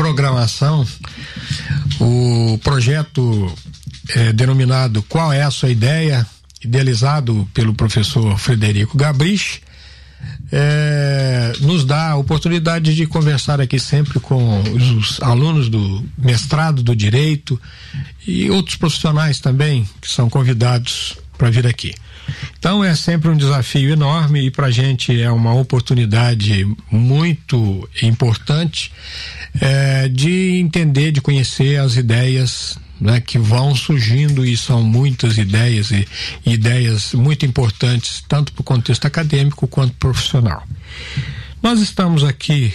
programação, o projeto é, denominado Qual é a sua ideia? idealizado pelo professor Frederico Gabrich, é, nos dá a oportunidade de conversar aqui sempre com os alunos do mestrado do direito e outros profissionais também que são convidados para vir aqui. Então é sempre um desafio enorme e para a gente é uma oportunidade muito importante é, de entender, de conhecer as ideias né, que vão surgindo e são muitas ideias e, ideias muito importantes tanto para o contexto acadêmico quanto profissional. Nós estamos aqui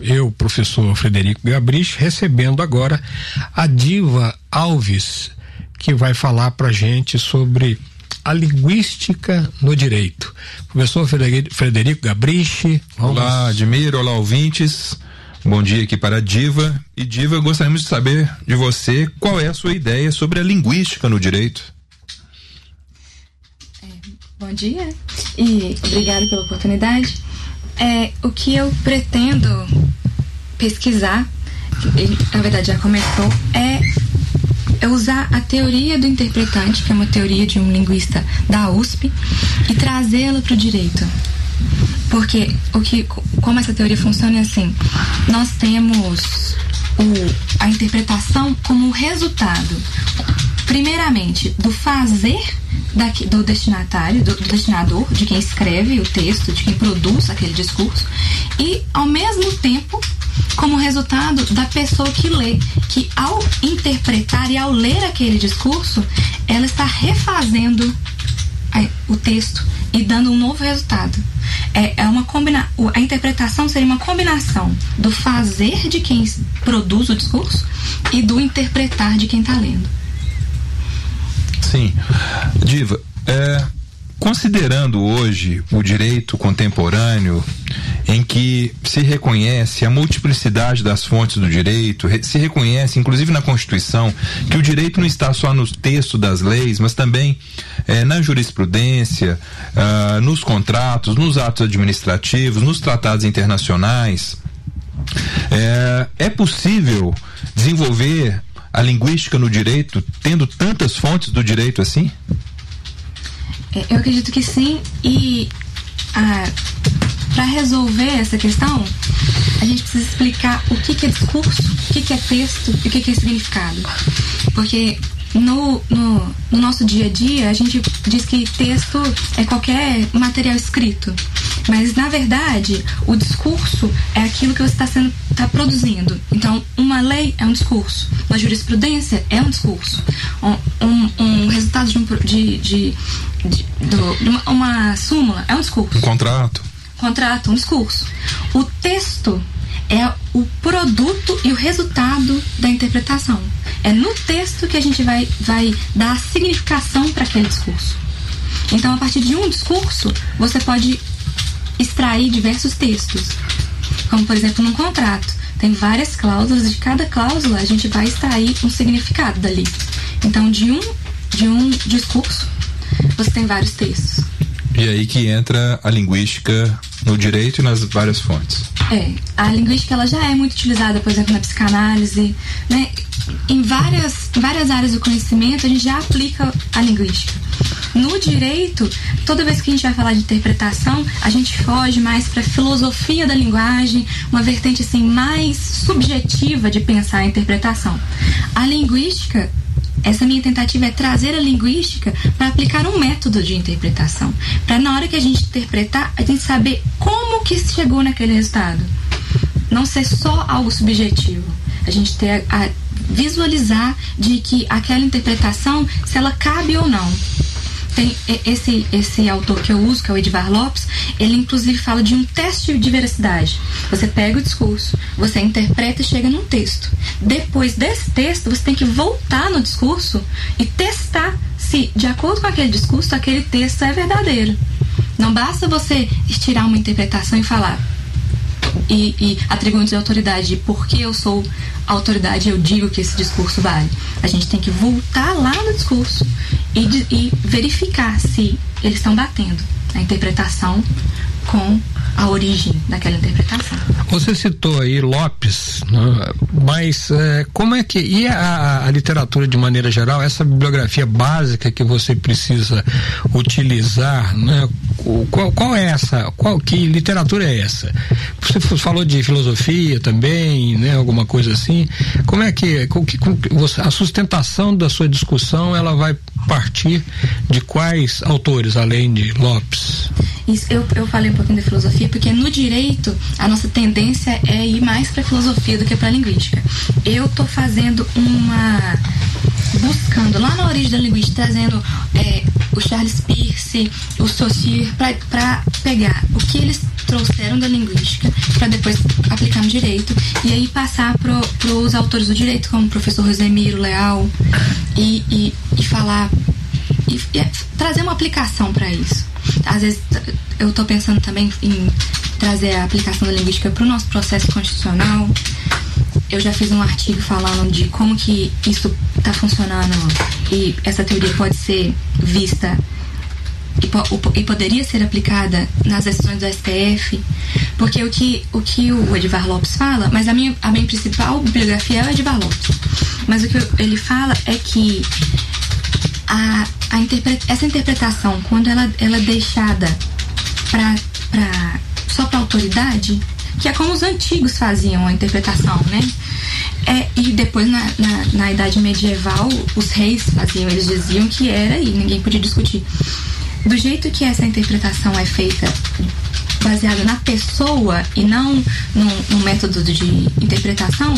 eu, professor Frederico Gabrich, recebendo agora a Diva Alves, que vai falar para gente sobre a linguística no direito. Professor Frederico Gabrich. Vamos... Olá, Admiro, olá, ouvintes. Bom dia aqui para a Diva. E Diva, gostaríamos de saber de você qual é a sua ideia sobre a linguística no direito. É, bom dia e obrigada pela oportunidade. É, o que eu pretendo pesquisar, na verdade já começou, é, é usar a teoria do interpretante, que é uma teoria de um linguista da USP, e trazê-la para o direito. Porque o que, como essa teoria funciona é assim: nós temos o, a interpretação como resultado, primeiramente, do fazer daqui, do destinatário, do, do, destinador, de quem escreve o texto, de quem produz aquele discurso, e ao mesmo tempo como resultado da pessoa que lê, que ao interpretar e ao ler aquele discurso, ela está refazendo o texto e dando um novo resultado. É, é uma combina a interpretação seria uma combinação do fazer de quem produz o discurso e do interpretar de quem está lendo. Sim. Diva, é, considerando hoje o direito contemporâneo em que se reconhece a multiplicidade das fontes do direito, se reconhece, inclusive na Constituição, que o direito não está só no texto das leis, mas também eh, na jurisprudência, ah, nos contratos, nos atos administrativos, nos tratados internacionais. É, é possível desenvolver a linguística no direito tendo tantas fontes do direito assim? É, eu acredito que sim, e ah, para resolver essa questão, a gente precisa explicar o que, que é discurso, o que, que é texto e o que, que é significado. Porque no, no, no, nosso dia a dia, a gente diz que texto é qualquer material escrito. Mas, na verdade, o discurso é aquilo que você está tá produzindo. Então, uma lei é um discurso. Uma jurisprudência é um discurso. Um, um, um resultado de, um, de, de, de, de uma, uma súmula é um discurso. Um contrato contrato, um discurso. O texto é o produto e o resultado da interpretação. É no texto que a gente vai, vai dar significação para aquele discurso. Então, a partir de um discurso, você pode extrair diversos textos. Como, por exemplo, num contrato. Tem várias cláusulas e de cada cláusula a gente vai extrair um significado dali. Então, de um, de um discurso, você tem vários textos. E aí que entra a linguística no direito e nas várias fontes. É, a linguística ela já é muito utilizada, por exemplo, na psicanálise, né? Em várias, várias áreas do conhecimento a gente já aplica a linguística. No direito, toda vez que a gente vai falar de interpretação, a gente foge mais para filosofia da linguagem, uma vertente assim mais subjetiva de pensar a interpretação. A linguística essa minha tentativa é trazer a linguística para aplicar um método de interpretação. Para na hora que a gente interpretar, a gente saber como que chegou naquele resultado. Não ser só algo subjetivo. A gente ter a, a visualizar de que aquela interpretação, se ela cabe ou não. Tem esse, esse autor que eu uso, que é o Edvar Lopes, ele inclusive fala de um teste de veracidade. Você pega o discurso, você interpreta e chega num texto. Depois desse texto, você tem que voltar no discurso e testar se, de acordo com aquele discurso, aquele texto é verdadeiro. Não basta você estirar uma interpretação e falar, e, e atribuindo de autoridade porque eu sou autoridade eu digo que esse discurso vale. A gente tem que voltar lá no discurso e, e verificar se eles estão batendo a interpretação com a origem daquela interpretação. Você citou aí Lopes, né? mas é, como é que e a, a, literatura de maneira geral, essa bibliografia básica que você precisa utilizar, né? Qual, qual é essa? Qual que literatura é essa? Você falou de filosofia também, né? Alguma coisa assim. Como é que, com, com, a sustentação da sua discussão ela vai partir de quais autores além de Lopes? Isso, eu, eu falei um pouquinho da filosofia porque no direito a nossa tendência é ir mais para filosofia do que para linguística. Eu estou fazendo uma buscando lá na origem da linguística, trazendo é, o Charles Peirce, o Saussure, para pegar o que eles trouxeram da linguística para depois aplicar no direito e aí passar para os autores do direito, como o professor Rosemiro Leal, e, e, e falar e, e trazer uma aplicação para isso às vezes eu estou pensando também em trazer a aplicação da linguística para o nosso processo constitucional. Eu já fiz um artigo falando de como que isso está funcionando e essa teoria pode ser vista e, po e, poderia ser aplicada nas decisões do STF, porque o que o, que o Edvar Lopes fala, mas a minha, a minha principal bibliografia é o Edvar Lopes, mas o que ele fala é que a, a interpre essa interpretação, quando ela, ela é deixada pra, pra, só para autoridade, que é como os antigos faziam a interpretação, né? É, e depois, na, na, na, Idade Medieval, os reis faziam, eles diziam que era e ninguém podia discutir. Do jeito que essa interpretação é feita baseada na pessoa e não no, método de interpretação,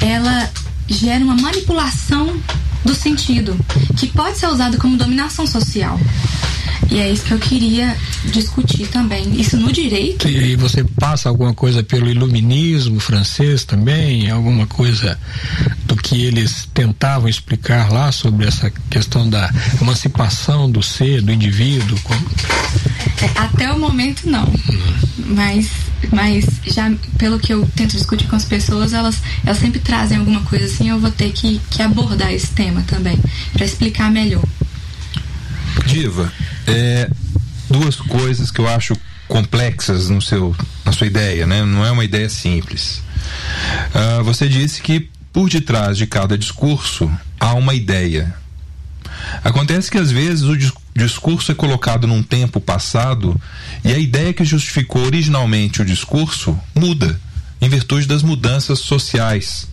ela gera uma manipulação sentido, que pode ser usado como dominação social. E é isso que eu queria discutir também. Isso no direito. E, você passa alguma coisa pelo iluminismo francês também? Alguma coisa do que eles tentavam explicar lá sobre essa questão da emancipação do ser, do indivíduo? Como... É, até o momento, não. Hum. Mas mas já pelo que eu tento discutir com as pessoas, elas, elas sempre trazem alguma coisa assim, eu vou ter que, que abordar esse tema também, para explicar melhor. Diva, é, duas coisas que eu acho complexas no seu, na sua ideia, né? Não é uma ideia simples. Uh, você disse que por detrás de cada discurso há uma ideia. Acontece que às vezes o discurso é colocado num tempo passado e a ideia que justificou originalmente o discurso muda em virtude das mudanças sociais.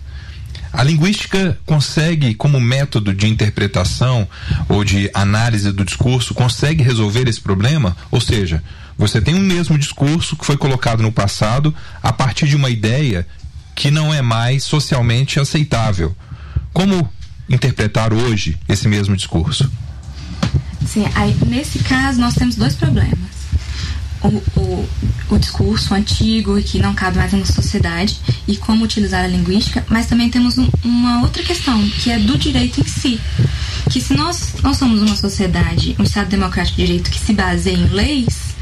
A linguística consegue, como método de interpretação ou de análise do discurso, consegue resolver esse problema? Ou seja, você tem um mesmo discurso que foi colocado no passado a partir de uma ideia que não é mais socialmente aceitável. Como interpretar hoje esse mesmo discurso? Sim, aí, nesse caso nós temos dois problemas. O, o, o, discurso antigo que não cabe mais na sociedade e como utilizar a linguística, mas também temos um, uma outra questão, que é do direito em si. Que se nós, nós somos uma sociedade, um Estado democrático de direito que se baseia em leis,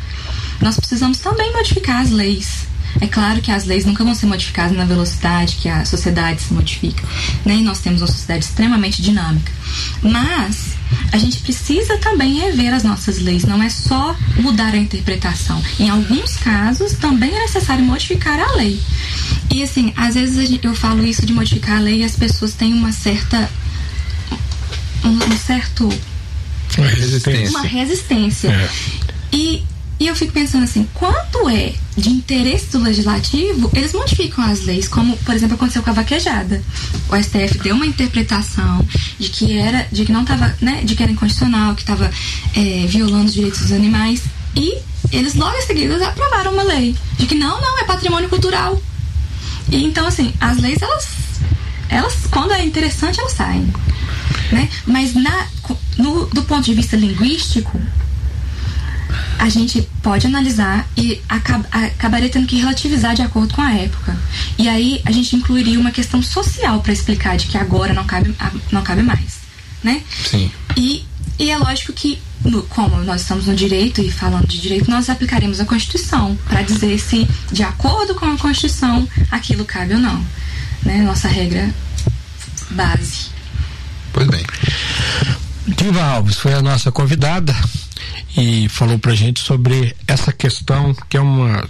nós precisamos também modificar as leis. É claro que as leis nunca vão ser modificadas na velocidade que a sociedade se modifica, né? E nós temos uma sociedade extremamente dinâmica. Mas a gente precisa também rever as nossas leis, não é só mudar a interpretação. Em alguns casos, também é necessário modificar a lei. E assim, às vezes eu falo isso de modificar a lei e as pessoas têm uma certa. um, um certo. Uma resistência. Uma resistência. É. E e eu fico pensando assim, quanto é de interesse do legislativo, eles modificam as leis, como, por exemplo, aconteceu com a vaquejada. O STF deu uma interpretação de que era, de que não estava, né, de que era inconstitucional, que estava é, violando os direitos dos animais, e eles logo em seguida aprovaram uma lei de que não, não, é patrimônio cultural. E então, assim, as leis, elas, elas quando é interessante, elas saem. Né? Mas na, no, do ponto de vista linguístico, a gente pode analisar e acab acabaria tendo que relativizar de acordo com a época. E aí a gente incluiria uma questão social para explicar de que agora não cabe, não cabe mais, né? Sim. E, e é lógico que no, como nós estamos no direito e falando de direito, nós aplicaremos a Constituição para dizer se, de acordo com a Constituição, aquilo cabe ou não. Né? Nossa regra base. Pois bem. Diva Alves foi a nossa convidada e falou pra gente sobre essa questão que é uma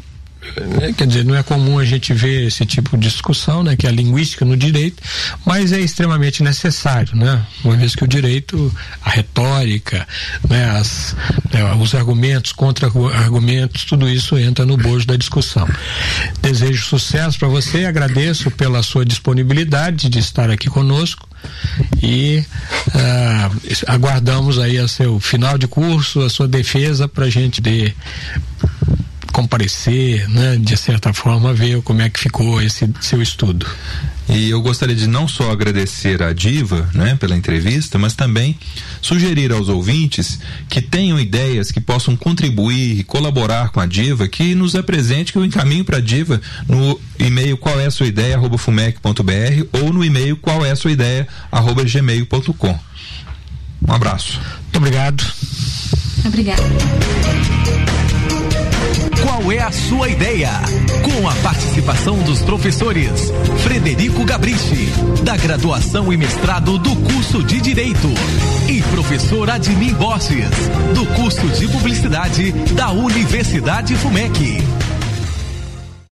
né, quer dizer, não é comum a gente ver esse tipo de discussão, né, que é a linguística no direito, mas é extremamente necessário, né, uma vez que o direito, a retórica, né, as, né, os argumentos, contra-argumentos, tudo isso entra no bojo da discussão. Desejo sucesso para você, agradeço pela sua disponibilidade de estar aqui conosco e uh, aguardamos aí a seu final de curso, a sua defesa para a gente de comparecer, né, de certa forma ver como é que ficou esse seu estudo. E eu gostaria de não só agradecer à Diva, né, pela entrevista, mas também sugerir aos ouvintes que tenham ideias que possam contribuir e colaborar com a Diva, que nos apresente que eu encaminho para a Diva no e-mail qual é a sua ideia arroba fumec.br ou no e-mail qual é a sua ideia arroba gmail.com. Um abraço. Muito obrigado. Obrigada. Qual é a sua ideia? Com a participação dos professores Frederico Gabrichi, da graduação e mestrado do curso de Direito, e professor Admin Borges, do curso de Publicidade da Universidade FUMEC.